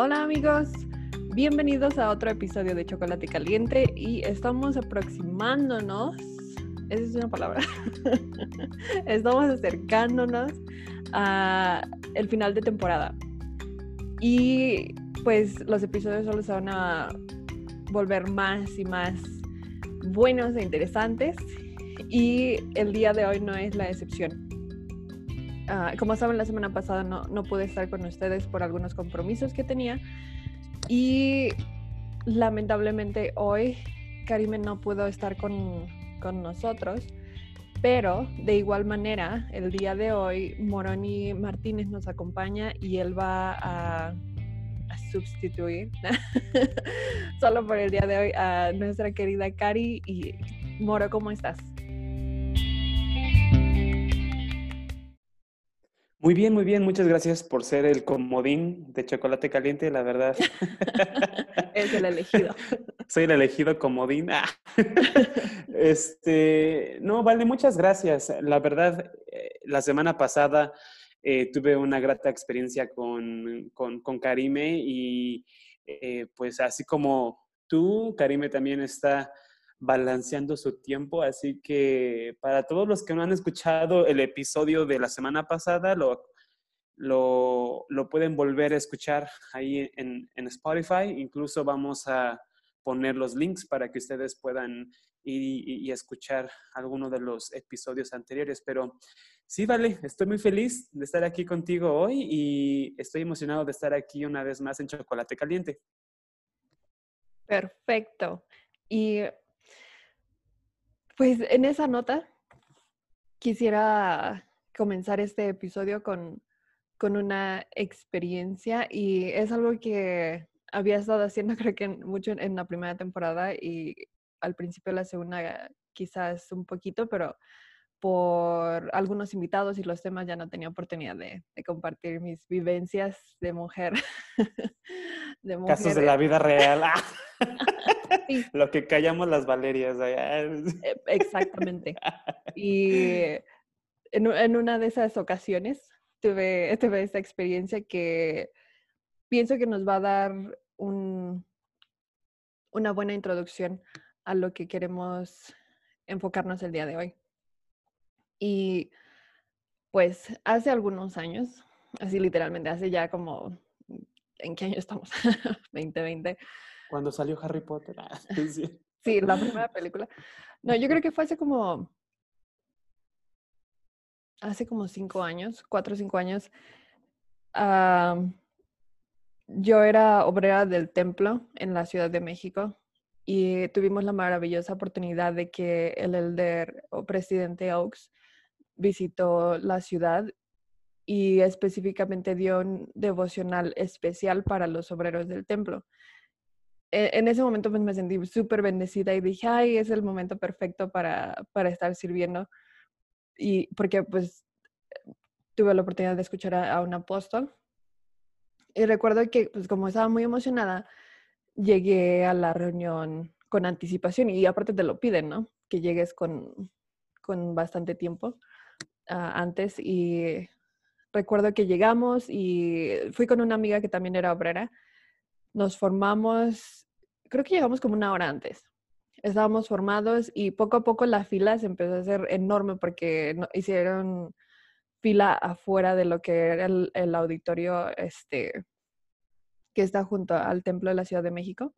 Hola amigos, bienvenidos a otro episodio de Chocolate Caliente y estamos aproximándonos, esa es una palabra, estamos acercándonos a el final de temporada y pues los episodios solo se van a volver más y más buenos e interesantes y el día de hoy no es la excepción. Ah, como saben, la semana pasada no, no, pude estar con ustedes por algunos compromisos que tenía. Y lamentablemente hoy Karime no pudo estar con, con nosotros. Pero de igual manera, el día de hoy Moroni Martínez nos acompaña y él va a, a sustituir solo por el día de hoy a nuestra querida Cari. Y Moro, ¿cómo estás? Muy bien, muy bien. Muchas gracias por ser el comodín de chocolate caliente, la verdad. es el elegido. Soy el elegido comodín. Ah. Este, no, vale, muchas gracias. La verdad, eh, la semana pasada eh, tuve una grata experiencia con, con, con Karime y eh, pues así como tú, Karime también está balanceando su tiempo. Así que para todos los que no han escuchado el episodio de la semana pasada, lo, lo, pueden volver a escuchar ahí en, en, Spotify. Incluso vamos a poner los links para que ustedes puedan ir y, y escuchar alguno de los episodios anteriores. Pero sí, vale, estoy muy feliz de estar aquí contigo hoy y estoy emocionado de estar aquí una vez más en Chocolate Caliente. Perfecto. Y pues en esa nota quisiera comenzar este episodio con, con una experiencia y es algo que había estado haciendo creo que mucho en, la primera temporada y al principio de la segunda quizás un poquito, pero por algunos invitados y los temas ya no tenía oportunidad de, de compartir mis vivencias de mujer. de mujer. Casos de la vida real. Lo que callamos las Valerias. E, exactamente. Y en, una de esas ocasiones tuve, tuve esta experiencia que pienso que nos va a dar un, una buena introducción a lo que queremos enfocarnos el día de hoy. Y pues hace algunos años, así literalmente, hace ya como, ¿en qué año estamos? 2020. Cuando salió Harry Potter. Ah, sí. la primera película. No, yo creo que fue hace como, hace como cinco años, cuatro o cinco años. yo era obrera del templo en la Ciudad de México y tuvimos la maravillosa oportunidad de que el elder o presidente Oaks visitó la ciudad y específicamente dio un devocional especial para los obreros del templo. E, en ese momento pues me sentí súper bendecida y dije, ay, es el momento perfecto para, para estar sirviendo. Y porque pues tuve la oportunidad de escuchar a, un apóstol. Y recuerdo que pues como estaba muy emocionada, llegué a la reunión con anticipación y aparte te lo piden, ¿no? Que llegues con, con bastante tiempo antes y recuerdo que llegamos y fui con una amiga que también era obrera nos formamos, creo que llegamos como una hora antes. Estábamos formados y poco a poco la fila se empezó a hacer enorme porque hicieron fila afuera de lo que era el, auditorio este, que está junto al Templo de la Ciudad de México.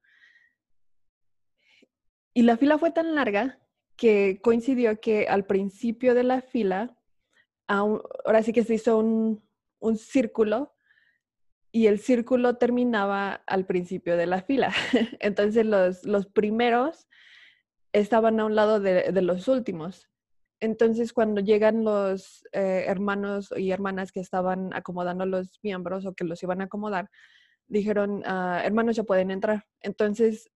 Y la fila fue tan larga que coincidió que al principio de la fila, ahora sí que se hizo un, un círculo y el círculo terminaba al principio de la fila. Entonces los, primeros estaban a un lado de, de los últimos. Entonces cuando llegan los eh, hermanos y hermanas que estaban acomodando los miembros o que los iban a acomodar, dijeron, ah, hermanos ya pueden entrar. Entonces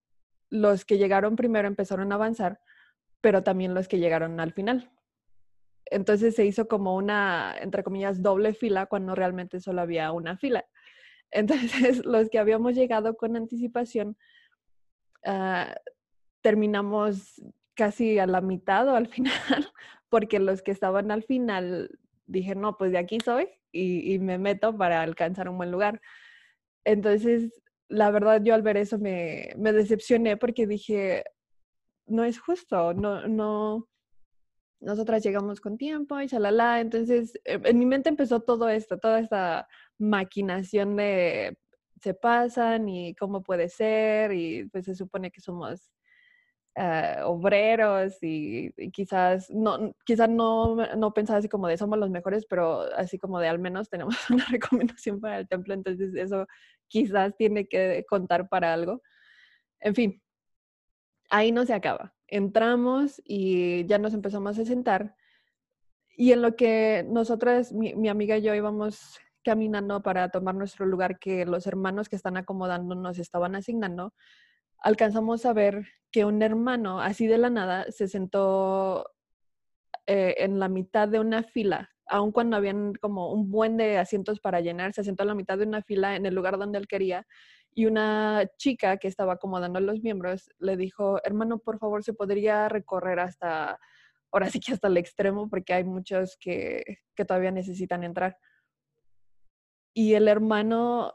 los que llegaron primero empezaron a avanzar, pero también los que llegaron al final. Entonces se hizo como una, entre comillas, doble fila cuando realmente solo había una fila. Entonces, los que habíamos llegado con anticipación, uh, terminamos casi a la mitad o al final, porque los que estaban al final dije, no, pues de aquí soy y, y, me meto para alcanzar un buen lugar. Entonces, la verdad, yo al ver eso me, me decepcioné porque dije, no es justo, no, no, nosotras llegamos con tiempo y shalala. Entonces, eh, en mi mente empezó todo esto, toda esta maquinación de se pasan y cómo puede ser y pues se supone que somos eh, obreros y, quizás no quizás no, no pensaba así como de somos los mejores, pero así como de al menos tenemos una recomendación para el templo, entonces eso quizás tiene que contar para algo. En fin, ahí no se acaba. Entramos y ya nos empezamos a sentar y en lo que nosotras, mi, mi amiga y yo íbamos caminando para tomar nuestro lugar que los hermanos que están acomodando nos estaban asignando, alcanzamos a ver que un hermano, así de la nada, se sentó eh, en la mitad de una fila, aun cuando habían como un buen de asientos para llenar, se sentó en la mitad de una fila en el lugar donde él quería. Y una chica que estaba acomodando los miembros le dijo, hermano, por favor, ¿se podría recorrer hasta, ahora sí que hasta el extremo, porque hay muchos que, que todavía necesitan entrar? Y el hermano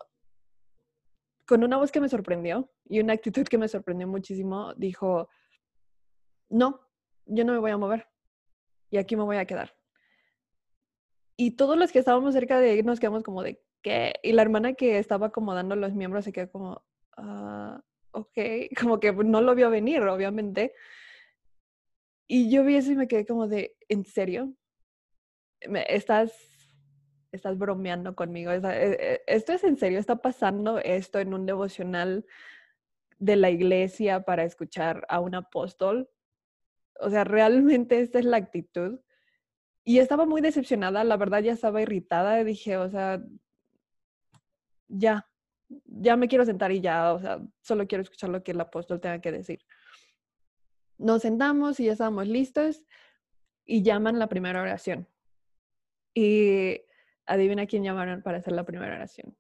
con una voz que me sorprendió y una actitud que me sorprendió muchísimo, dijo, no, yo no me voy a mover y aquí me voy a quedar. Y todos los que estábamos cerca de nos quedamos como de, ¿qué? Y la hermana que estaba acomodando los miembros se quedó como, ah, ok, como que no lo vio venir, obviamente. Y yo vi eso y me quedé como de, ¿en serio? ¿Estás estás bromeando conmigo. Eh, eh, esto es en serio, está pasando esto en un devocional de la iglesia para escuchar a un apóstol. O sea, realmente esta es la actitud. Y estaba muy decepcionada, la verdad ya estaba irritada. Dije, o sea, ya, ya me quiero sentar y ya, o sea, solo quiero escuchar lo que el apóstol tenga que decir. Nos sentamos y ya estábamos listos y llaman la primera oración. Y adivina quién llamaron para hacer la primera oración.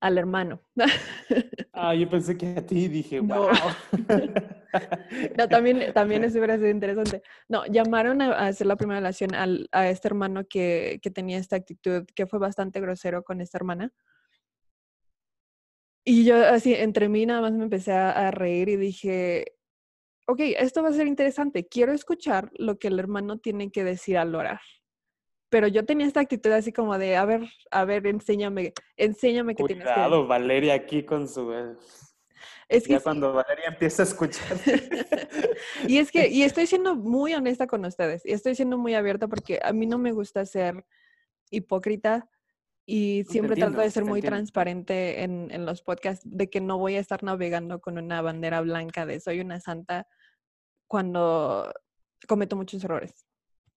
Al hermano. Ah, yo pensé que a ti dije, wow. No, también, también eso hubiera sido interesante. No, llamaron a, hacer la primera oración a este hermano que, que tenía esta actitud, que fue bastante grosero con esta hermana. Y yo así, entre mí nada más me empecé a, a, reír y dije, ok, esto va a ser interesante. Quiero escuchar lo que el hermano tiene que decir al orar pero yo tenía esta actitud así como de, a ver, a ver, enséñame, enséñame que tienes que... Cuidado, Valeria aquí con su... Eh, es que cuando Valeria empieza a escuchar. y es que, y estoy siendo muy honesta con ustedes, y estoy siendo muy abierta porque a mí no me gusta ser hipócrita y siempre trato de ser muy transparente en, en los podcasts de que no voy a estar navegando con una bandera blanca de soy una santa cuando cometo muchos errores.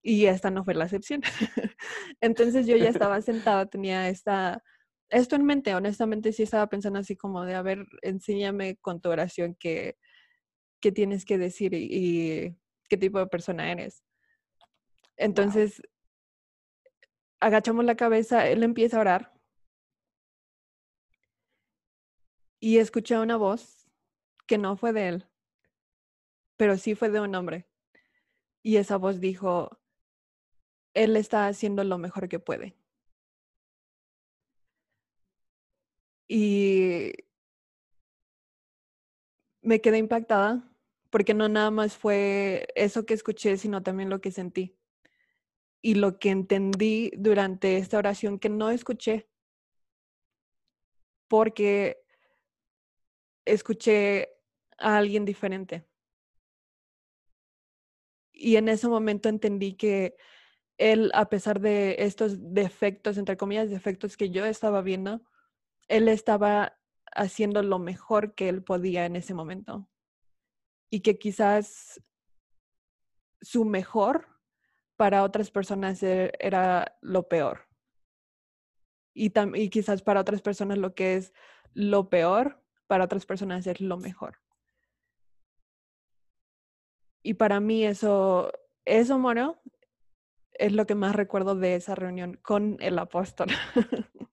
Y esta no fue la excepción. Entonces yo ya estaba sentada, tenía esta, esto en mente, honestamente sí estaba pensando así como de, a ver, enséñame con tu oración qué, qué tienes que decir y, qué tipo de persona eres. Entonces, agachamos la cabeza, él empieza a orar y escuché una voz que no fue de él, pero sí fue de un hombre. Y esa voz dijo, él está haciendo lo mejor que puede. Y me quedé impactada porque no nada más fue eso que escuché, sino también lo que sentí. Y lo que entendí durante esta oración que no escuché, porque escuché a alguien diferente. Y en ese momento entendí que él, a pesar de estos defectos, entre comillas, defectos que yo estaba viendo, él estaba haciendo lo mejor que él podía en ese momento. Y que quizás su mejor para otras personas e, era lo peor. Y, y quizás para otras personas lo que es lo peor, para otras personas es lo mejor. Y para mí eso, eso, Moro, es lo que más recuerdo de esa reunión con el apóstol.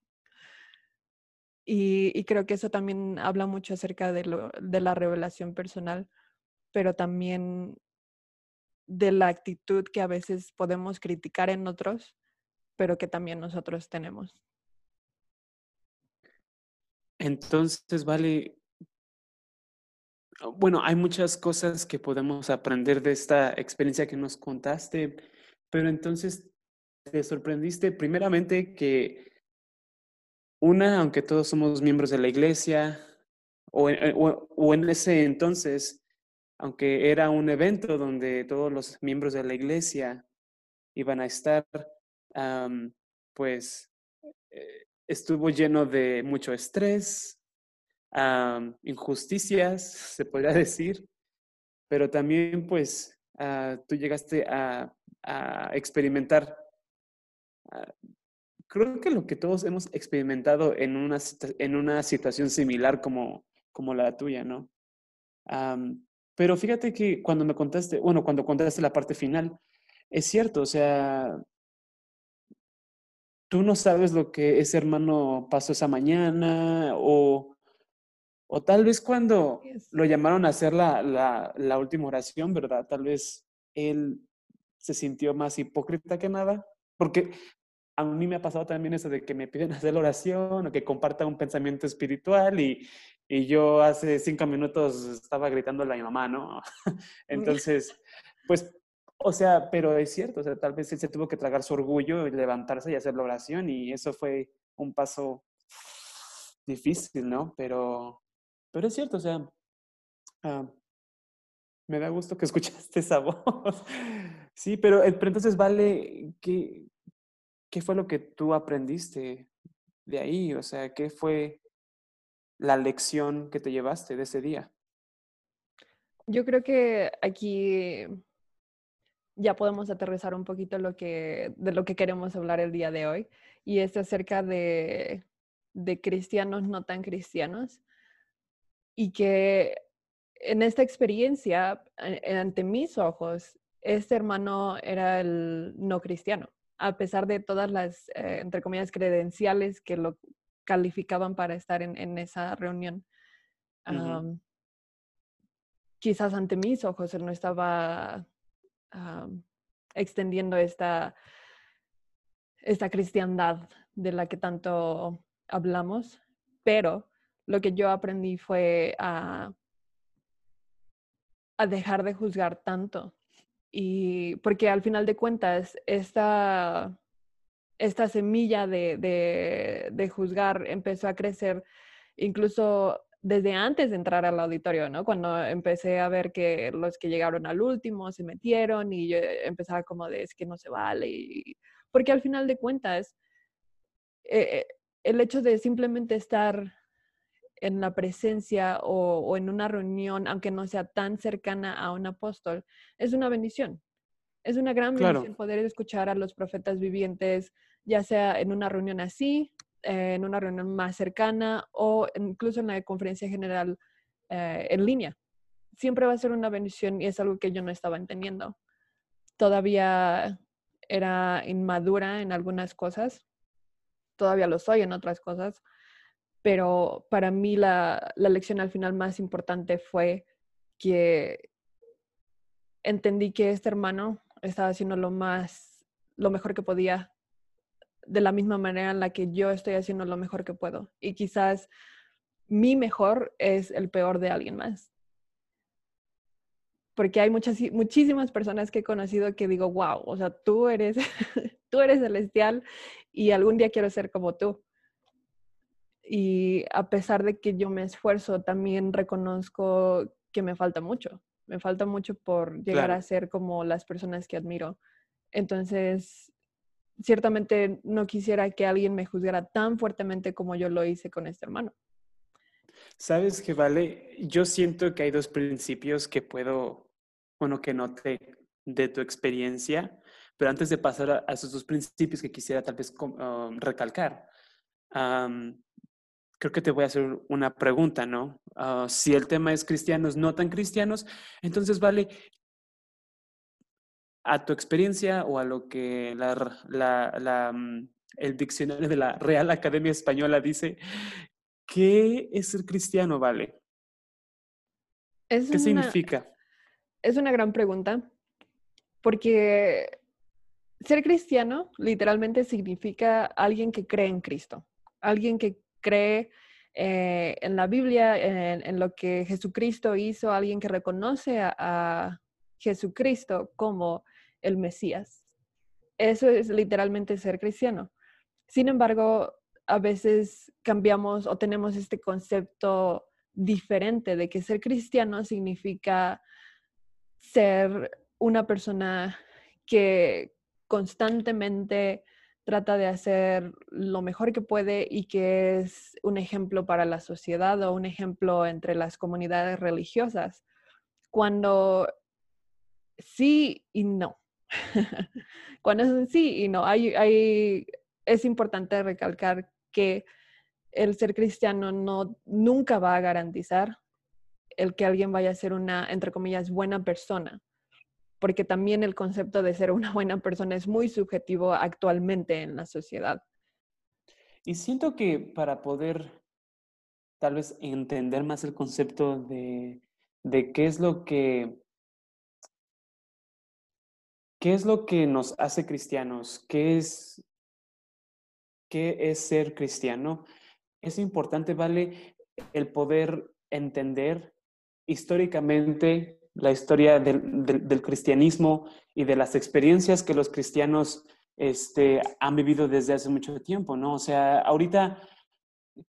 y, creo que eso también habla mucho acerca de, lo, de la revelación personal, pero también de la actitud que a veces podemos criticar en otros, pero que también nosotros tenemos. Entonces, vale, bueno, hay muchas cosas que podemos aprender de esta experiencia que nos contaste, pero entonces te sorprendiste primeramente que una, aunque todos somos miembros de la iglesia, o, eh, o, en ese entonces, aunque era un evento donde todos los miembros de la iglesia iban a estar, pues eh, estuvo lleno de mucho estrés, injusticias, se podría decir, pero también pues ah, tú llegaste a, experimentar, ah, creo que lo que todos hemos experimentado en una, en una situación similar como, como la tuya, ¿no? Pero fíjate que cuando me contaste, bueno, cuando contaste la parte final, es cierto, o sea, tú no sabes lo que ese hermano pasó esa mañana o, o tal vez cuando lo llamaron a hacer la, la, la, última oración, ¿verdad? Tal vez él se sintió más hipócrita que nada, porque a mí me ha pasado también eso de que me piden hacer la oración o que comparta un pensamiento espiritual y, y yo hace cinco minutos estaba gritándole a mi mamá, ¿no? Entonces, pues o sea, pero es cierto, o sea, tal vez él se tuvo que tragar su orgullo y levantarse y hacer la oración y eso fue un paso difícil, ¿no? Pero, pero es cierto, o sea, ah, me da gusto que escuchaste esa voz. sí, pero, eh, pero, entonces, Vale, ¿qué, ¿qué fue lo que tú aprendiste de ahí? O sea, ¿qué fue la lección que te llevaste de ese día? Yo creo que aquí ya podemos aterrizar un poquito lo que, de lo que queremos hablar el día de hoy, y es acerca de, de cristianos no tan cristianos, y que en esta experiencia, ante mis ojos, este hermano era el no cristiano, a pesar de todas las, eh, entre comillas, credenciales que lo calificaban para estar en, en esa reunión. quizás ante mis ojos él no estaba extendiendo esta, esta cristiandad de la que tanto hablamos, pero lo que yo aprendí fue a, a dejar de juzgar tanto. Y porque al final de cuentas, esta, esta semilla de, de, de juzgar empezó a crecer incluso desde antes de entrar al auditorio, ¿no? Cuando empecé a ver que los que llegaron al último se metieron y yo empezaba como de es que no se vale. Y, porque al final de cuentas, eh, el hecho de simplemente estar en la presencia o, en una reunión, aunque no sea tan cercana a un apóstol, es una bendición. Es una gran bendición poder escuchar a los profetas vivientes, ya sea en una reunión así eh, en una reunión más cercana o incluso en la conferencia general eh, en línea. Siempre va a ser una bendición y es algo que yo no estaba entendiendo. Todavía era inmadura en algunas cosas, todavía lo soy en otras cosas, pero para mí la, la lección al final más importante fue que entendí que este hermano estaba haciendo lo más, lo mejor que podía de la misma manera en la que yo estoy haciendo lo mejor que puedo. Y quizás mi mejor es el peor de alguien más. Porque hay muchas, muchísimas personas que he conocido que digo, wow, o sea, tú eres, tú eres celestial y algún día quiero ser como tú. Y a pesar de que yo me esfuerzo, también reconozco que me falta mucho. Me falta mucho por llegar a ser como las personas que admiro. Entonces, ciertamente no quisiera que alguien me juzgara tan fuertemente como yo lo hice con este hermano. Sabes que vale, yo siento que hay dos principios que puedo, bueno, que noté de tu experiencia, pero antes de pasar a, esos dos principios que quisiera tal vez um, recalcar, creo que te voy a hacer una pregunta, ¿no? Ah, si el tema es cristianos, no tan cristianos, entonces vale, a tu experiencia o a lo que la, mm, el diccionario de la Real Academia Española dice, ¿qué es ser cristiano, Vale? ¿Qué significa? Es una gran pregunta, porque ser cristiano literalmente significa alguien que cree en Cristo, alguien que cree eh, en la Biblia, en, lo que Jesucristo hizo, alguien que reconoce a, Jesucristo como el Mesías. Eso es literalmente ser cristiano. Sin embargo, a veces cambiamos o tenemos este concepto diferente de que ser cristiano significa ser una persona que constantemente trata de hacer lo mejor que puede y que es un ejemplo para la sociedad o un ejemplo entre las comunidades religiosas, cuando sí y no. cuando es un sí y no, es importante recalcar que el ser cristiano no, nunca va a garantizar el que alguien vaya a ser una, entre comillas, buena persona porque también el concepto de ser una buena persona es muy subjetivo actualmente en la sociedad. Y siento que para poder tal vez entender más el concepto de, qué es lo que qué es lo que nos hace cristianos, qué es qué es ser cristiano, es importante, vale, el poder entender históricamente la historia del, cristianismo y de las experiencias que los cristianos este, han vivido desde hace mucho tiempo, ¿no? O sea, ahorita,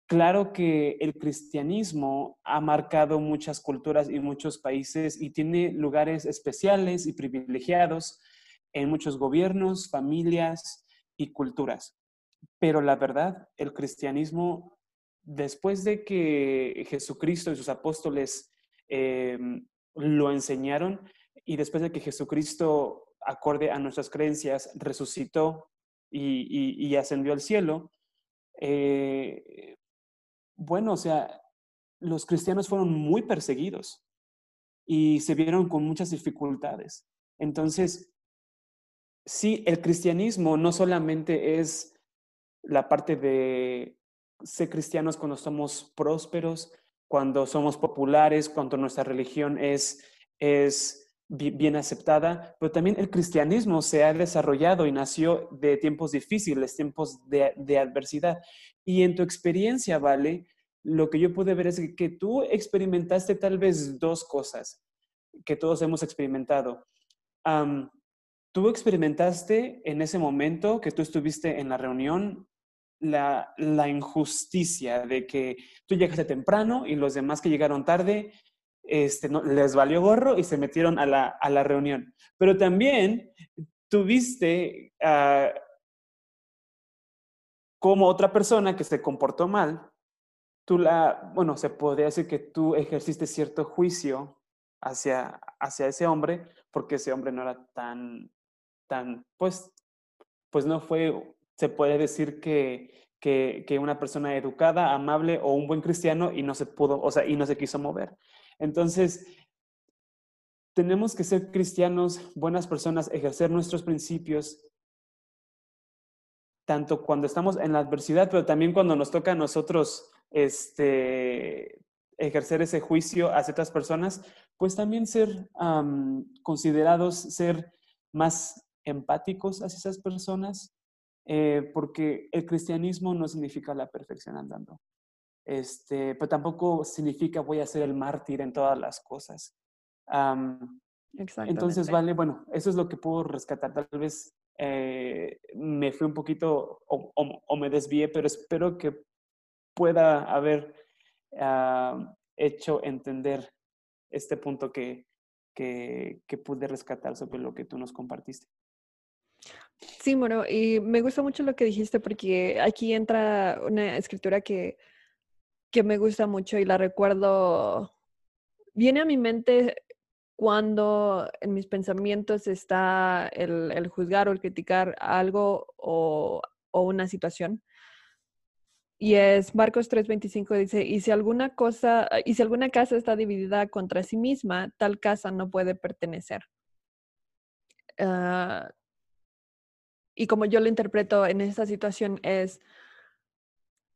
claro que el cristianismo ha marcado muchas culturas y muchos países y tiene lugares especiales y privilegiados en muchos gobiernos, familias y culturas. Pero la verdad, el cristianismo, después de que Jesucristo y sus apóstoles em, lo enseñaron y después de que Jesucristo, acorde a nuestras creencias, resucitó y, ascendió al cielo, eh, bueno, o sea, los cristianos fueron muy perseguidos y se vieron con muchas dificultades. Entonces, sí, el cristianismo no solamente es la parte de ser cristianos cuando somos prósperos, cuando somos populares, cuando nuestra religión es, es bien aceptada, pero también el cristianismo se ha desarrollado y nació de tiempos difíciles, tiempos de, adversidad. Y en tu experiencia, Vale, lo que yo pude ver es que, tú experimentaste tal vez dos cosas que todos hemos experimentado. Tú experimentaste en ese momento que tú estuviste en la reunión la, injusticia de que tú llegaste temprano y los demás que llegaron tarde este, no, les valió gorro y se metieron a la, reunión. Pero también tuviste uh, como otra persona que se comportó mal, tú la, bueno, se podría decir que tú ejerciste cierto juicio hacia, hacia ese hombre, porque ese hombre no era tan, tan, pues, pues no fue se puede decir que, que, una persona educada, amable o un buen cristiano y no se pudo, o sea, y no se quiso mover. Entonces, tenemos que ser cristianos, buenas personas, ejercer nuestros principios, tanto cuando estamos en la adversidad, pero también cuando nos toca a nosotros este, ejercer ese juicio hacia otras personas, pues también ser considerados, ser más empáticos hacia esas personas, eh, porque el cristianismo no significa la perfección andando. Este, pero tampoco significa voy a ser el mártir en todas las cosas. entonces, vale, bueno, eso es lo que puedo rescatar. Tal vez eh, me fui un poquito o, me desvié, pero espero que pueda haber hecho entender este punto que, que, que pude rescatar sobre lo que tú nos compartiste. Sí, bueno, y me gusta mucho lo que dijiste porque aquí entra una escritura que, que me gusta mucho y la recuerdo, viene a mi mente cuando en mis pensamientos está el, juzgar o el criticar algo o, o, una situación. Y es Marcos 3:25 dice, y si alguna cosa, y si alguna casa está dividida contra sí misma, tal casa no puede pertenecer. Uh, y como yo lo interpreto en esta situación es,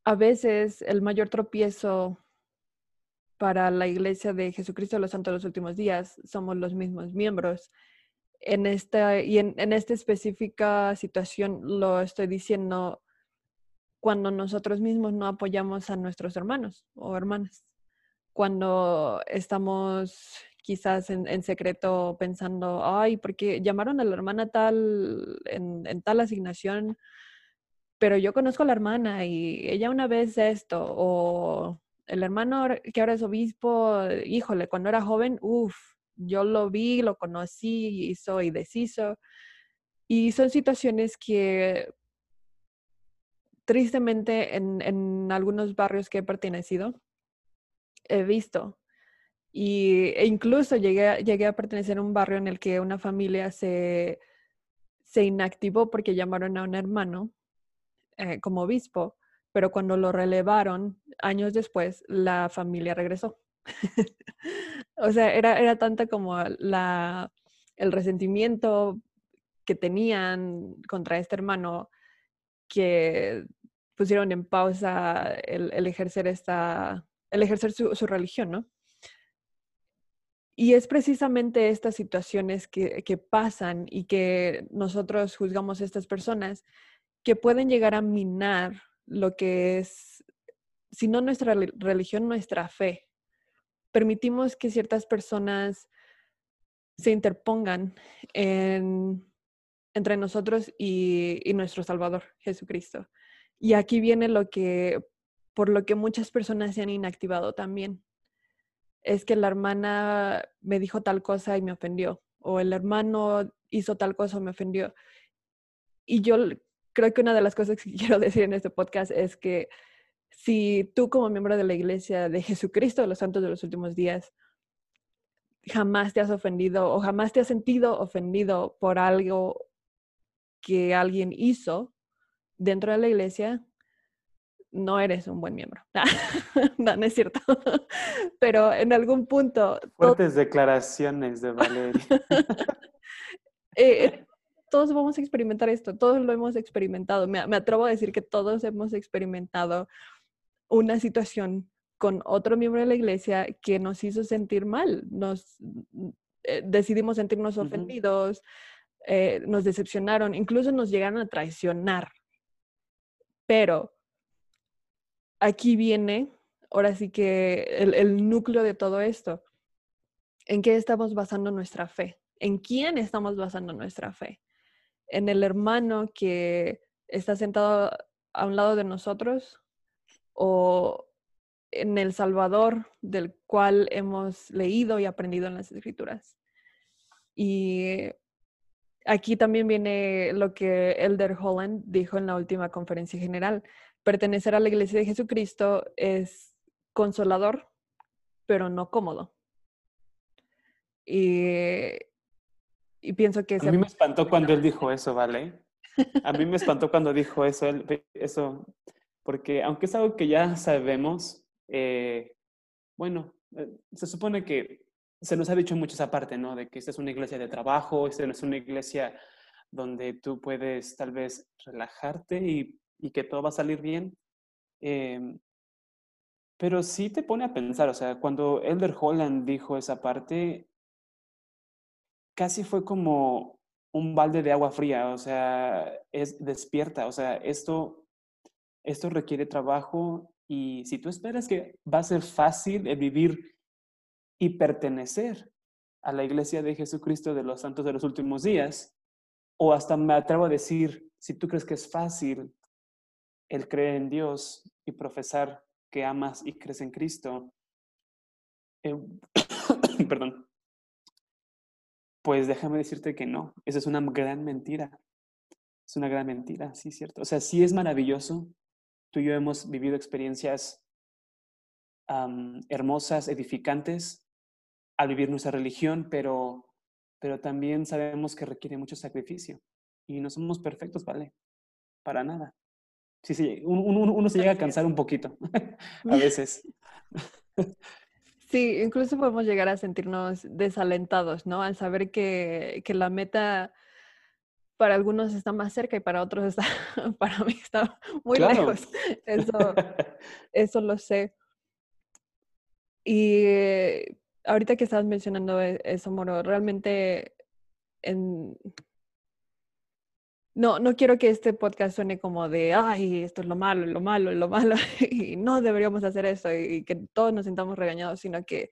a veces el mayor tropiezo para la iglesia de Jesucristo de los Santos de los Últimos Días somos los mismos miembros. En esta, y en, esta específica situación lo estoy diciendo cuando nosotros mismos no apoyamos a nuestros hermanos o hermanas. Cuando estamos quizás en, secreto pensando, ay, porque llamaron a la hermana tal en, en, tal asignación, pero yo conozco a la hermana y ella una vez esto, o el hermano que ahora es obispo, híjole, cuando era joven, uff, yo lo vi, lo conocí, hizo y deshizo. Y son situaciones que tristemente en, en algunos barrios que he pertenecido, he visto. Y, e incluso llegué, llegué a pertenecer a un barrio en el que una familia se, se inactivó porque llamaron a un hermano eh, como obispo, pero cuando lo relevaron años después, la familia regresó. o sea, era, era tanta como la, el resentimiento que tenían contra este hermano que pusieron en pausa el, ejercer esta, el ejercer su, su, religión, ¿no? Y es precisamente estas situaciones que, que, pasan y que nosotros juzgamos a estas personas que pueden llegar a minar lo que es, si no nuestra religión, nuestra fe. Permitimos que ciertas personas se interpongan entre nosotros y, y, nuestro Salvador, Jesucristo. Y aquí viene lo que, por lo que muchas personas se han inactivado también. Es que la hermana me dijo tal cosa y me ofendió, o el hermano hizo tal cosa y me ofendió. Y yo creo que una de las cosas que quiero decir en este podcast es que si tú como miembro de la iglesia de Jesucristo de los Santos de los Últimos Días jamás te has ofendido o jamás te has sentido ofendido por algo que alguien hizo dentro de la iglesia, no eres un buen miembro. no, no es cierto. Pero en algún punto... Fuertes declaraciones de Valeria. eh, todos vamos a experimentar esto, todos lo hemos experimentado. Me, atrevo a decir que todos hemos experimentado una situación con otro miembro de la iglesia que nos hizo sentir mal, nos eh, decidimos sentirnos ofendidos, eh, nos decepcionaron, incluso nos llegaron a traicionar. Pero aquí viene, ahora sí que el núcleo de todo esto. ¿En qué estamos basando nuestra fe? ¿En quién estamos basando nuestra fe? en el hermano que está sentado a un lado de nosotros o en el Salvador del cual hemos leído y aprendido en las escrituras. Y aquí también viene lo que Elder Holland dijo en la última conferencia general. Pertenecer a la iglesia de Jesucristo es consolador, pero no cómodo. Y y pienso que... A mí me espantó cuando él dijo eso, ¿vale? A mí me espantó cuando dijo eso, eso porque aunque es algo que ya sabemos, eh, bueno, eh, se supone que se nos ha dicho mucho esa parte, ¿no? De que esta es una iglesia de trabajo, esta no es una iglesia donde tú puedes tal vez relajarte y, y que todo va a salir bien. Eh, pero sí te pone a pensar, o sea, cuando Elder Holland dijo esa parte, casi fue como un balde de agua fría, o sea, es despierta, o sea, esto, esto requiere trabajo y si tú esperas que va a ser fácil vivir y pertenecer a la iglesia de Jesucristo de los santos de los últimos días, o hasta me atrevo a decir, si tú crees que es fácil el creer en Dios y profesar que amas y crees en Cristo, eh, perdón, pues déjame decirte que no, esa es una gran mentira. Es una gran mentira, sí, cierto. O sea, sí es maravilloso. Tú y yo hemos vivido experiencias hermosas, edificantes al vivir nuestra religión, pero, pero también sabemos que requiere mucho sacrificio. Y no somos perfectos, ¿vale? Para nada. Sí, sí, uno, uno se llega a cansar un poquito a veces. Sí, incluso podemos llegar a sentirnos desalentados, ¿no? Al saber que, que la meta para algunos está más cerca y para otros está, para mí está muy lejos. Eso, eso lo sé. Y ahorita que estabas mencionando e, eso, Moro, realmente en, no, no quiero que este podcast suene como de, ay, esto es lo malo, lo malo, lo malo, y no deberíamos hacer esto y que todos nos sintamos regañados, sino que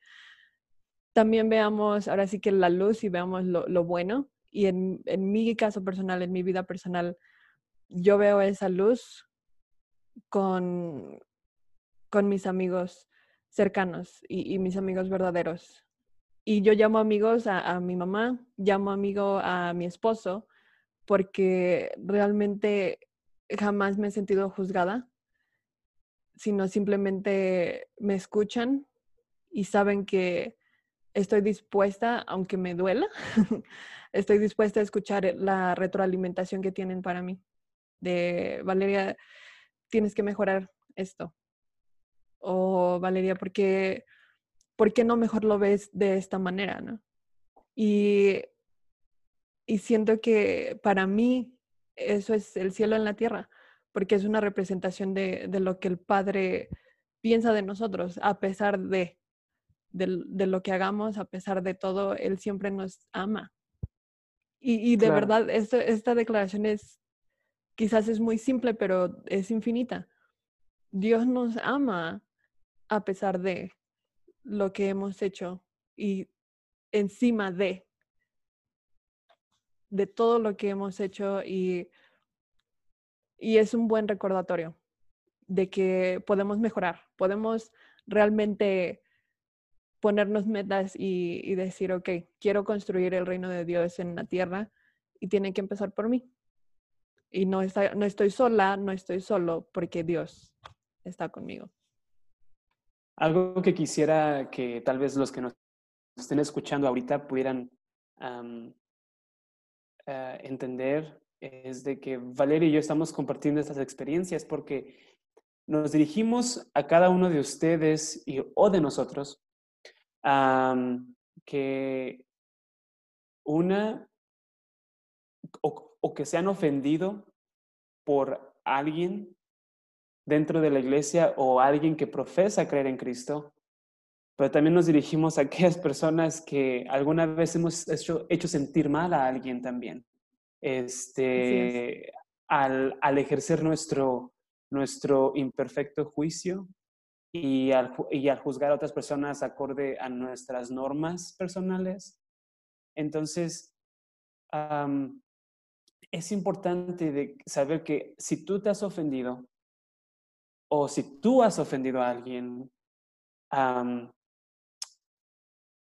también veamos ahora sí que la luz y veamos lo, bueno. Y en, en, mi caso personal, en mi vida personal, yo veo esa luz con, con mis amigos cercanos y, mis amigos verdaderos. Y yo llamo amigos a, a mi mamá, llamo amigo a mi esposo, porque realmente jamás me he sentido juzgada, sino simplemente me escuchan y saben que estoy dispuesta, aunque me duela, estoy dispuesta a escuchar la retroalimentación que tienen para mí. De Valeria, tienes que mejorar esto. O Valeria, ¿por qué, ¿por qué no mejor lo ves de esta manera? ¿no? Y, y siento que para mí eso es el cielo en la tierra, porque es una representación de, de lo que el Padre piensa de nosotros, a pesar de, de, lo que hagamos, a pesar de todo, Él siempre nos ama. Y, de verdad, esta declaración es, quizás es muy simple, pero es infinita. Dios nos ama a pesar de lo que hemos hecho y encima de, de todo lo que hemos hecho y, y es un buen recordatorio de que podemos mejorar, podemos realmente ponernos metas y, decir, ok, quiero construir el reino de Dios en la tierra y tiene que empezar por mí. Y no, está, no estoy sola, no estoy solo porque Dios está conmigo. Algo que quisiera que tal vez los que nos estén escuchando ahorita pudieran eh, entender es de que Valeria y yo estamos compartiendo estas experiencias porque nos dirigimos a cada uno de ustedes y, o de nosotros que una o, que se han ofendido por alguien dentro de la iglesia o alguien que profesa creer en Cristo, pero también nos dirigimos a aquellas personas que alguna vez hemos hecho, hecho sentir mal a alguien también, este, al, al, ejercer nuestro, nuestro imperfecto juicio y al, y al juzgar a otras personas acorde a nuestras normas personales. Entonces, es importante de saber que si tú te has ofendido o si tú has ofendido a alguien,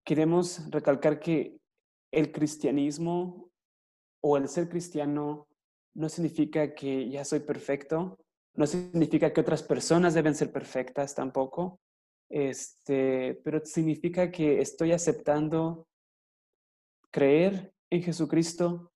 queremos recalcar que el cristianismo o el ser cristiano no significa que ya soy perfecto, no significa que otras personas deben ser perfectas tampoco, este, pero significa que estoy aceptando creer en Jesucristo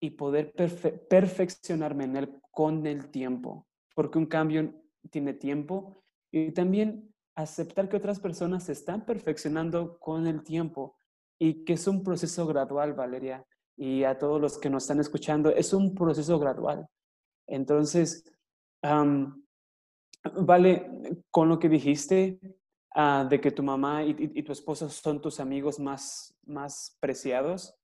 y poder perfeccionarme en Él con el tiempo, porque un cambio tiene tiempo y también aceptar que otras personas se están perfeccionando con el tiempo y que es un proceso gradual, Valeria, y a todos los que nos están escuchando, es un proceso gradual. Entonces, vale, con lo que dijiste ah, de que tu mamá y, tu esposo son tus amigos más, más preciados,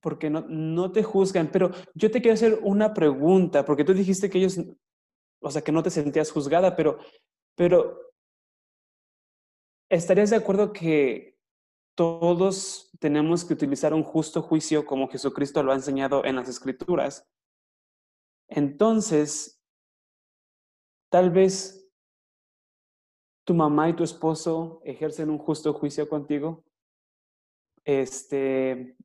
porque no, no te juzgan, pero yo te quiero hacer una pregunta, porque tú dijiste que ellos, o sea, que no te sentías juzgada, pero, pero ¿estarías de acuerdo que todos tenemos que utilizar un justo juicio como Jesucristo lo ha enseñado en las escrituras. Entonces, tal vez tu mamá y tu esposo ejercen un justo juicio contigo. Este,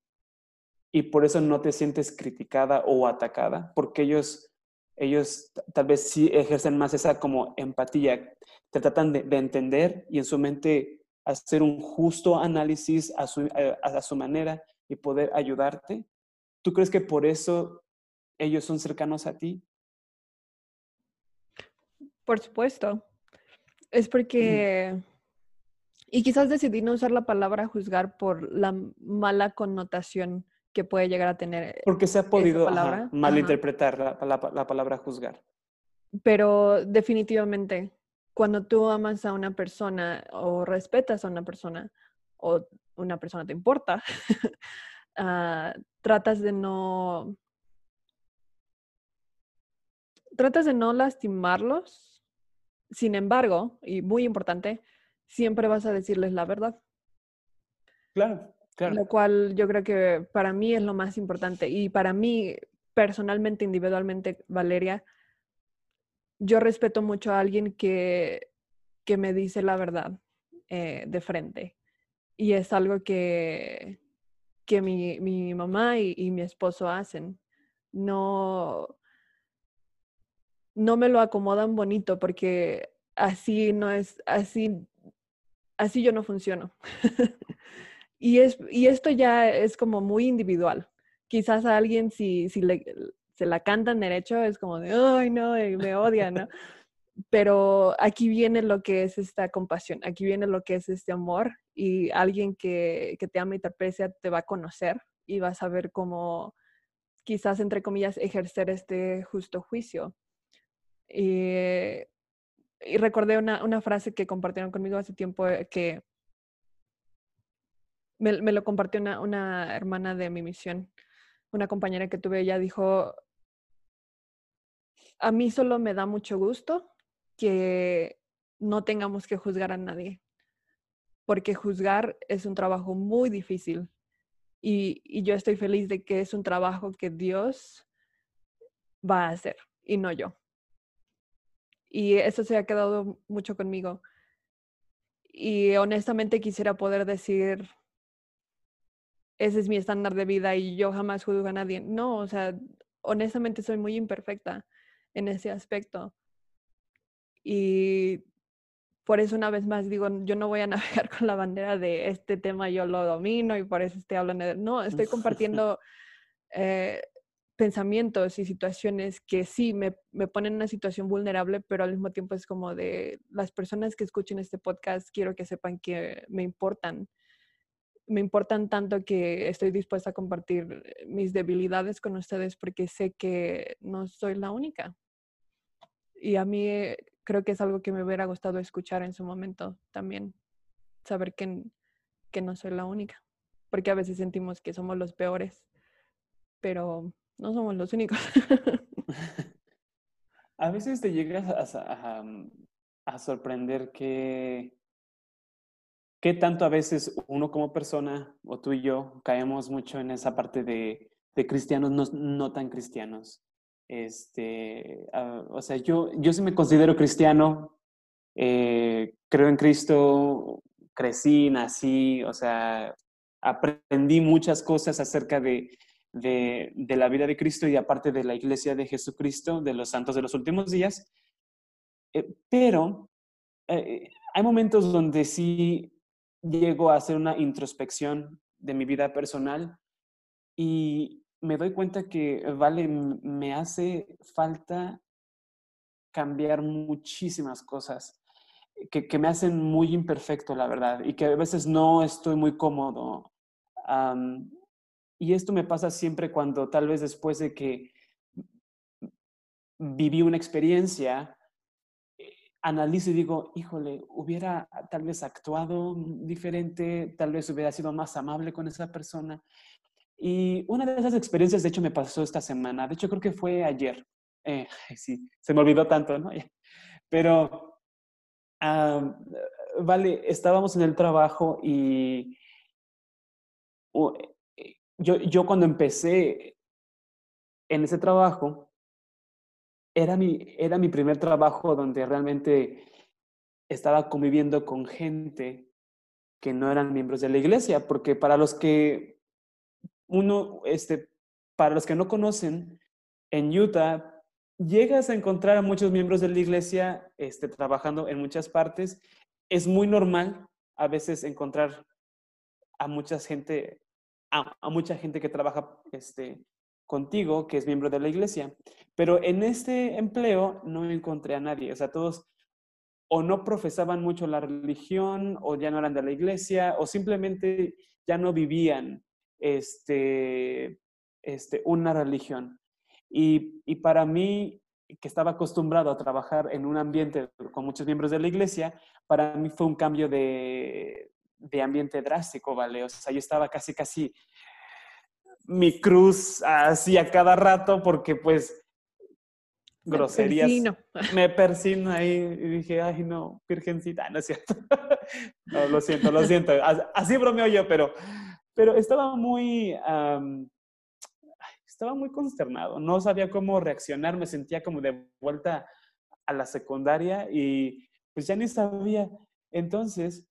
y por eso no te sientes criticada o atacada, porque ellos, ellos tal vez sí ejercen más esa como empatía, te tratan de, de entender y en su mente hacer un justo análisis a su, eh, a, su manera y poder ayudarte? ¿Tú crees que por eso ellos son cercanos a ti? Por supuesto. Es porque, y quizás decidí no usar la palabra juzgar por la mala connotación que puede llegar a tener. Porque se ha podido malinterpretar La, la palabra juzgar. Pero definitivamente cuando tú amas a una persona o respetas a una persona o una persona te importa, ah, tratas de no tratas de no lastimarlos. Sin embargo, y muy importante, siempre vas a decirles la verdad. Claro, Lo cual yo creo que para mí es lo más importante. Y para mí, personalmente, individualmente, Valeria, yo respeto mucho a alguien que, que me dice la verdad eh, de frente. Y es algo que, que mi, mi mamá y, y mi esposo hacen. No, no me lo acomodan bonito porque así no es, así, así yo no funciono. y, es, y esto ya es como muy individual. Quizás a alguien si, si le, se la cantan derecho es como de, ay, no, me odia, ¿no? Pero aquí viene lo que es esta compasión, aquí viene lo que es este amor y alguien que, que te ama y te aprecia te va a conocer y va a saber cómo, quizás, entre comillas, ejercer este justo juicio. Y, y recordé una, una, frase que compartieron conmigo hace tiempo eh, que me, lo compartió una, hermana de mi misión, una compañera que tuve, ella dijo, a mí solo me da mucho gusto que no tengamos que juzgar a nadie, porque juzgar es un trabajo muy difícil y yo estoy feliz de que es un trabajo que Dios va a hacer y no yo. Y eso se ha quedado mucho conmigo. Y honestamente quisiera poder decir, ese es mi estándar de vida y yo jamás juzgo a nadie. No, o sea, honestamente soy muy imperfecta en ese aspecto. Y por eso una vez más digo, yo no voy a navegar con la bandera de este tema yo lo domino y por eso estoy hablando de... No, estoy compartiendo eh, pensamientos y situaciones que sí me, me, ponen en una situación vulnerable, pero al mismo tiempo es como de las personas que escuchen este podcast, quiero que sepan que me importan. Me importan tanto que estoy dispuesta a compartir mis debilidades con ustedes porque sé que no soy la única. Y a mí eh, creo que es algo que me hubiera gustado escuchar en su momento también, saber que, que no soy la única, porque a veces sentimos que somos los peores, pero no somos los únicos. a veces te llegas a, mm, a, sorprender que, que tanto a veces uno como persona, o tú y yo, caemos mucho en esa parte de, de cristianos no, no, tan cristianos. Este, uh, o sea, yo, yo sí me considero cristiano, eh, creo en Cristo, crecí, nací, o sea, aprendí muchas cosas acerca de, de, la vida de Cristo y aparte de la iglesia de Jesucristo, de los santos de los últimos días. Eh, pero eh, hay momentos donde sí llego a hacer una introspección de mi vida personal y me doy cuenta que, vale, me hace falta cambiar muchísimas cosas que, que me hacen muy imperfecto, la verdad, y que a veces no estoy muy cómodo. Y esto me pasa siempre cuando tal vez después de que viví una experiencia, analizo y digo, híjole, hubiera tal vez actuado diferente, tal vez hubiera sido más amable con esa persona. Y una de esas experiencias, de hecho, me pasó esta semana. De hecho, creo que fue ayer. Eh, sí, se me olvidó tanto, ¿no? Pero, vale, estábamos en el trabajo y yo, yo cuando empecé en ese trabajo, era mi, era mi primer trabajo donde realmente estaba conviviendo con gente que no eran miembros de la iglesia, porque para los que uno, este, para los que no conocen, en Utah llegas a encontrar a muchos miembros de la iglesia este, trabajando en muchas partes. Es muy normal a veces encontrar a mucha gente a, mucha gente que trabaja este, contigo, que es miembro de la iglesia. Pero en este empleo no encontré a nadie. O sea, todos o no profesaban mucho la religión, o ya no eran de la iglesia, o simplemente ya no vivían este, este, una religión. Y, y para mí, que estaba acostumbrado a trabajar en un ambiente con muchos miembros de la iglesia, para mí fue un cambio de, de ambiente drástico, ¿vale? O sea, yo estaba casi, casi mi cruz así a cada rato porque pues groserías. Me persino. ahí y dije, ay no, virgencita, no es cierto. no, lo siento, lo siento. Así bromeo yo, pero, pero estaba muy, estaba muy consternado. No sabía cómo reaccionar, me sentía como de vuelta a la secundaria y pues ya ni sabía. Entonces,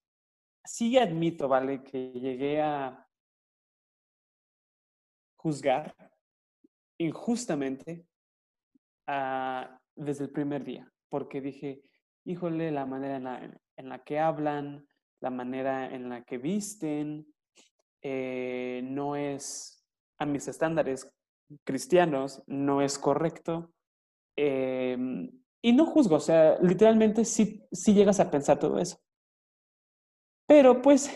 sí admito, ¿vale? Que llegué a juzgar injustamente ah, desde el primer día, porque dije, híjole, la manera en la, que hablan, la manera en la que visten, eh, no es a mis estándares cristianos, no es correcto. Em, y no juzgo, o sea, literalmente sí, sí llegas a pensar todo eso. Pero pues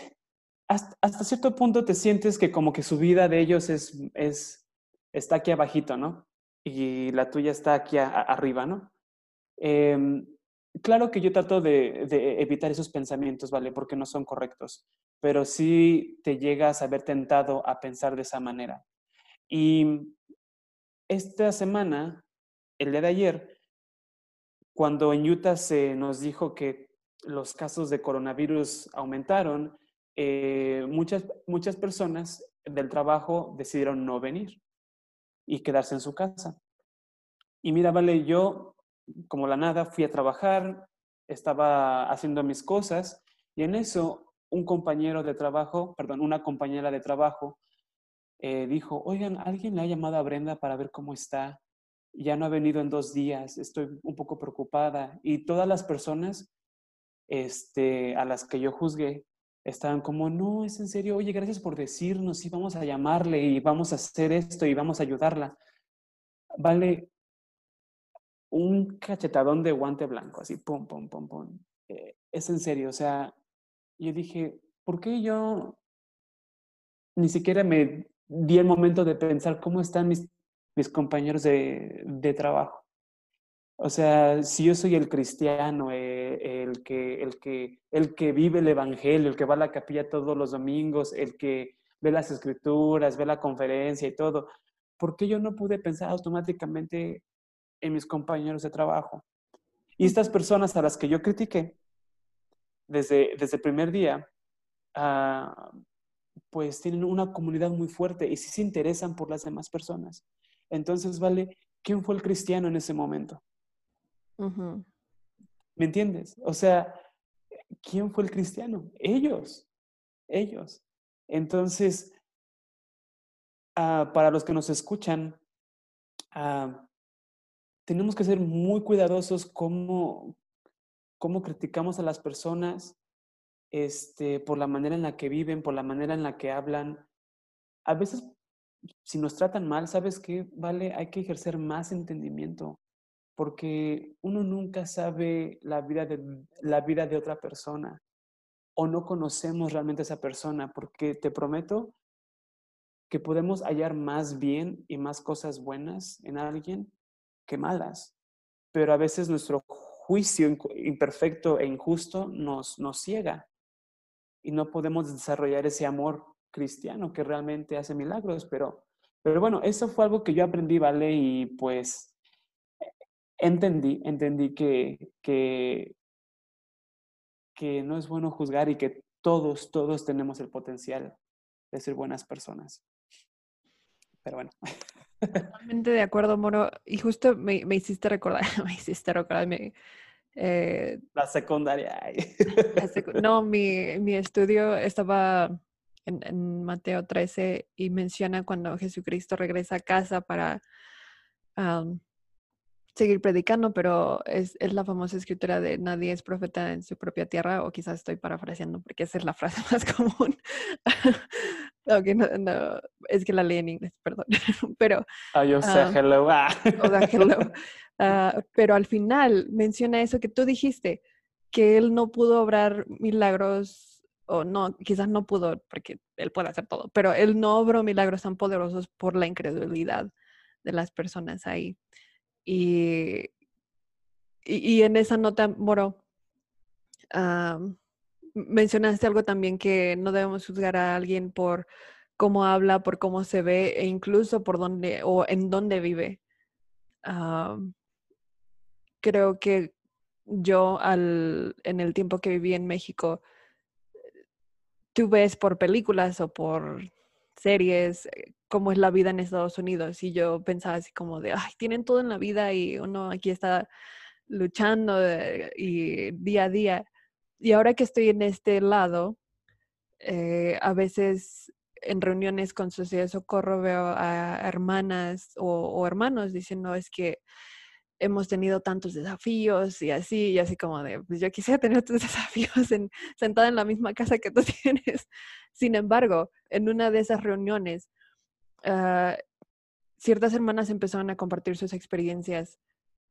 hasta, cierto punto te sientes que como que su vida de ellos es, es, está aquí abajito, ¿no? Y la tuya está aquí arriba, ¿no? Em, claro que yo trato de, de, evitar esos pensamientos, ¿vale? Porque no son correctos, pero sí te llegas a ver tentado a pensar de esa manera. Y esta semana, el día de ayer, cuando en Utah se nos dijo que los casos de coronavirus aumentaron, eh, muchas, muchas personas del trabajo decidieron no venir y quedarse en su casa. Y mira, vale, yo como la nada fui a trabajar, estaba haciendo mis cosas y en eso un compañero de trabajo, perdón, una compañera de trabajo eh, dijo, oigan, ¿alguien le ha llamado a Brenda para ver cómo está? Ya no ha venido en dos días, estoy un poco preocupada. Y todas las personas este, a las que yo juzgué estaban como, no, es en serio, oye, gracias por decirnos, sí, vamos a llamarle y vamos a hacer esto y vamos a ayudarla. Vale un cachetadón de guante blanco, así, pum, pum, pum, pum. Eh, es en serio, o sea, yo dije, ¿por qué yo ni siquiera me di el momento de pensar cómo están mis, mis compañeros de, de trabajo? O sea, si yo soy el cristiano, eh, el, que, el, que, el que vive el evangelio, el que va a la capilla todos los domingos, el que ve las escrituras, ve la conferencia y todo, ¿por qué yo no pude pensar automáticamente en mis compañeros de trabajo? Y estas personas a las que yo critiqué desde, desde el primer día, ah, pues tienen una comunidad muy fuerte y sí se interesan por las demás personas. Entonces, vale, ¿quién fue el cristiano en ese momento? ¿Me entiendes? O sea, ¿quién fue el cristiano? Ellos, ellos. Entonces, ah, para los que nos escuchan, ah, tenemos que ser muy cuidadosos cómo, cómo criticamos a las personas este, por la manera en la que viven, por la manera en la que hablan. A veces, si nos tratan mal, ¿sabes qué? Vale, hay que ejercer más entendimiento porque uno nunca sabe la vida de, la vida de otra persona o no conocemos realmente a esa persona, porque te prometo que podemos hallar más bien y más cosas buenas en alguien que malas, pero a veces nuestro juicio imperfecto e injusto nos, nos ciega y no podemos desarrollar ese amor cristiano que realmente hace milagros, pero, pero bueno, eso fue algo que yo aprendí, ¿vale? Y pues entendí, entendí que, que, que no es bueno juzgar y que todos, todos tenemos el potencial de ser buenas personas. Pero bueno. Totalmente de acuerdo, Moro. Y justo me, me hiciste recordar, me hiciste recordar eh, la secundaria. no, mi, mi, estudio estaba en, en, Mateo 13 y menciona cuando Jesucristo regresa a casa para seguir predicando, pero es, es, la famosa escritura de nadie es profeta en su propia tierra, o quizás estoy parafraseando porque esa es la frase más común. okay, no, no, es que la leí en inglés, perdón. pero... Oh, yo sé, um, hello. Ah. o sea, hello. Uh, pero al final menciona eso que tú dijiste, que él no pudo obrar milagros, o no, quizás no pudo, porque él puede hacer todo, pero él no obró milagros tan poderosos por la incredulidad de las personas ahí. Y, y, en esa nota, Moro, mencionaste algo también que no debemos juzgar a alguien por cómo habla, por cómo se ve e incluso por dónde o en dónde vive. creo que yo al, en el tiempo que viví en México, tú ves por películas o por series cómo es la vida en Estados Unidos y yo pensaba así como de, ay, tienen todo en la vida y uno aquí está luchando eh, y día a día. Y ahora que estoy en este lado, eh, a veces en reuniones con Sociedad de Socorro veo a hermanas o, hermanos diciendo es que hemos tenido tantos desafíos y así, y así como de, pues yo quisiera tener tus desafíos en, sentada en la misma casa que tú tienes. Sin embargo, en una de esas reuniones, ah, ciertas hermanas empezaron a compartir sus experiencias.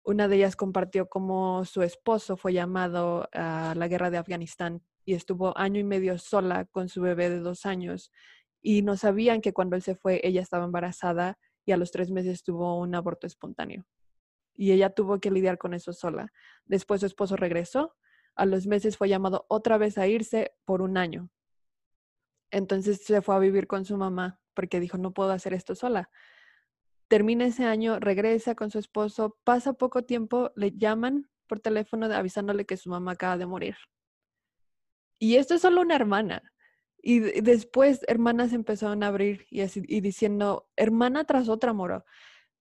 Una de ellas compartió cómo su esposo fue llamado a la guerra de Afganistán y estuvo año y medio sola con su bebé de dos años y no sabían que cuando él se fue ella estaba embarazada y a los tres meses tuvo un aborto espontáneo. Y ella tuvo que lidiar con eso sola. Después su esposo regresó, a los meses fue llamado otra vez a irse por un año. Entonces se fue a vivir con su mamá porque dijo, no puedo hacer esto sola. Termina ese año, regresa con su esposo, pasa poco tiempo, le llaman por teléfono avisándole que su mamá acaba de morir. Y esto es solo una hermana. Y después hermanas empezaron a abrir y, así, y diciendo, hermana tras otra, moro.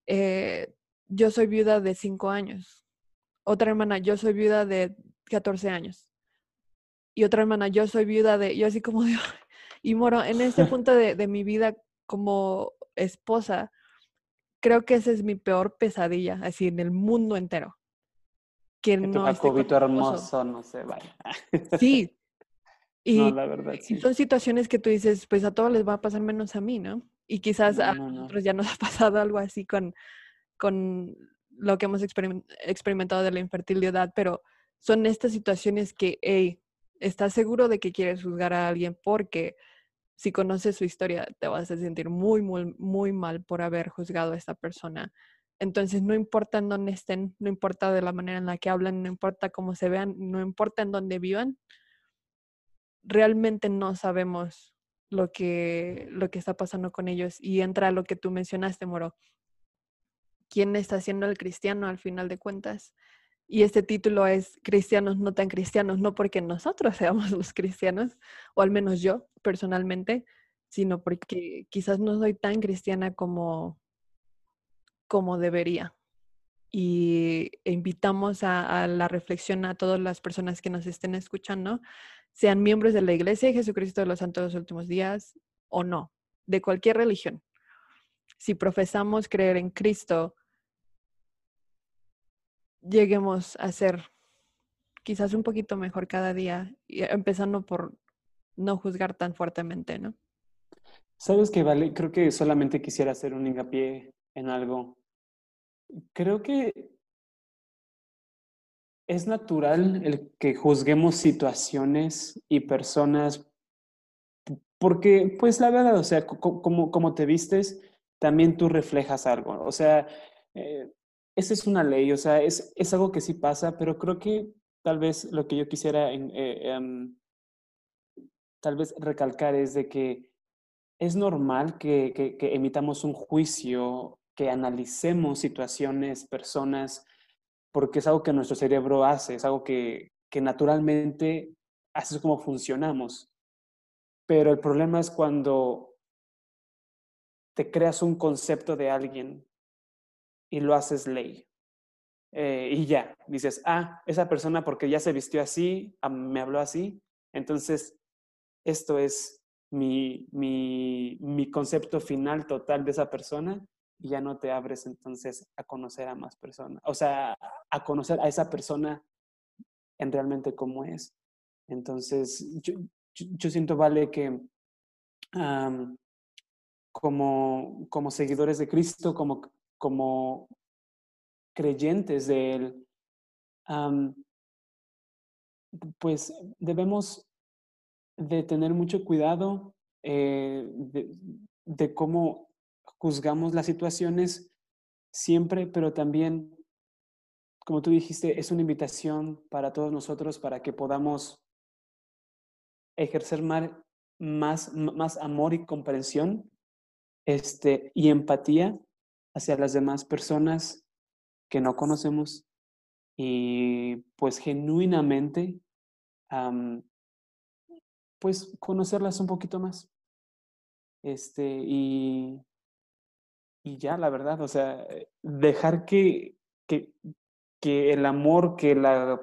Eh, yo soy viuda de cinco años. Otra hermana, yo soy viuda de 14 años. Y otra hermana, yo soy viuda de, yo así como de, y moro, en este punto de, de mi vida como esposa, creo que esa es mi peor pesadilla, así en el mundo entero. Que, no tu Jacobito hermoso no se vaya. Sí, y, la verdad, son situaciones que tú dices, pues a todos les va a pasar menos a mí, ¿no? Y quizás a nosotros ya nos ha pasado algo así con, con lo que hemos experimentado de la infertilidad, pero son estas situaciones que, hey, estás seguro de que quieres juzgar a alguien porque si conoces su historia te vas a sentir muy, muy, muy mal por haber juzgado a esta persona. Entonces, no importa en dónde estén, no importa de la manera en la que hablan, no importa cómo se vean, no importa en dónde vivan, realmente no sabemos lo que, lo que está pasando con ellos. Y entra lo que tú mencionaste, Moro. ¿Quién está siendo el cristiano al final de cuentas? Y este título es Cristianos no tan cristianos, no porque nosotros seamos los cristianos, o al menos yo personalmente, sino porque quizás no soy tan cristiana como, como debería. Y invitamos a, a la reflexión a todas las personas que nos estén escuchando sean miembros de la Iglesia de Jesucristo de los Santos de los Últimos Días o no, de cualquier religión. Si profesamos creer en Cristo, lleguemos a ser quizás un poquito mejor cada día, empezando por no juzgar tan fuertemente, ¿no? Sabes que, Vale, creo que solamente quisiera hacer un hincapié en algo. Creo que es natural el que juzguemos situaciones y personas porque, pues la verdad, o sea, como, como te vistes, también tú reflejas algo. O sea, eh, esa es una ley, o sea, es, es, algo que sí pasa, pero creo que tal vez lo que yo quisiera eh, em, tal vez recalcar es de que es normal que, que, emitamos un juicio, que analicemos situaciones, personas, porque es algo que nuestro cerebro hace, es algo que, que naturalmente así es como funcionamos. Pero el problema es cuando te creas un concepto de alguien y lo haces ley. Eh, y ya, dices, ah, esa persona porque ya se vistió así, me habló así, entonces esto es mi, mi, mi concepto final total de esa persona y ya no te abres entonces a conocer a más personas, o sea, a conocer a esa persona en realmente cómo es. Entonces, yo, yo, siento, Vale, que como, como seguidores de Cristo, como, como creyentes de Él, pues debemos de tener mucho cuidado eh, de, de, cómo juzgamos las situaciones siempre, pero también, como tú dijiste, es una invitación para todos nosotros para que podamos ejercer más, más, más amor y comprensión este, y empatía hacia las demás personas que no conocemos y pues genuinamente pues conocerlas un poquito más. Este, y, y ya, la verdad, o sea, dejar que, que, que el amor, que la,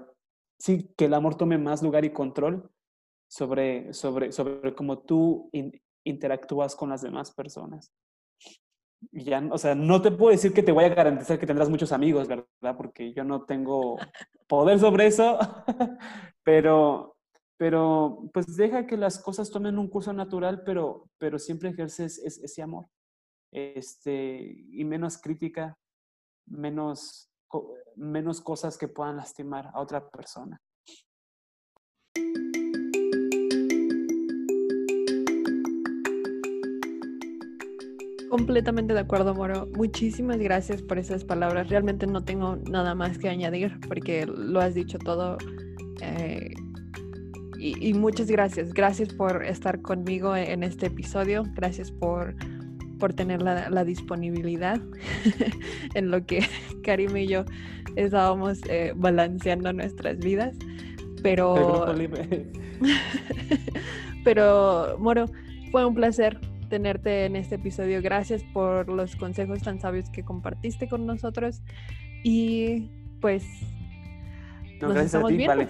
sí, que el amor tome más lugar y control sobre, sobre, sobre cómo tú interactúas con las demás personas. Y ya, o sea, no te puedo decir que te voy a garantizar que tendrás muchos amigos, ¿verdad? Porque yo no tengo poder sobre eso, pero, pero pues deja que las cosas tomen un curso natural, pero, pero siempre ejerces ese amor. Este, y menos crítica, menos, menos cosas que puedan lastimar a otra persona. Completamente de acuerdo, Moro. Muchísimas gracias por esas palabras. Realmente no tengo nada más que añadir porque lo has dicho todo. Eh, y, muchas gracias. Gracias por estar conmigo en este episodio. Gracias por, por tener la, disponibilidad en lo que Karim y yo estábamos eh, balanceando nuestras vidas. Pero, pero, Moro, fue un placer tenerte en este episodio. Gracias por los consejos tan sabios que compartiste con nosotros. Y pues. nos gracias a ti, vale.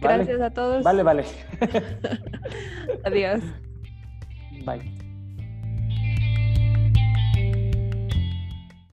Gracias a todos. Vale, vale. Adiós. Bye.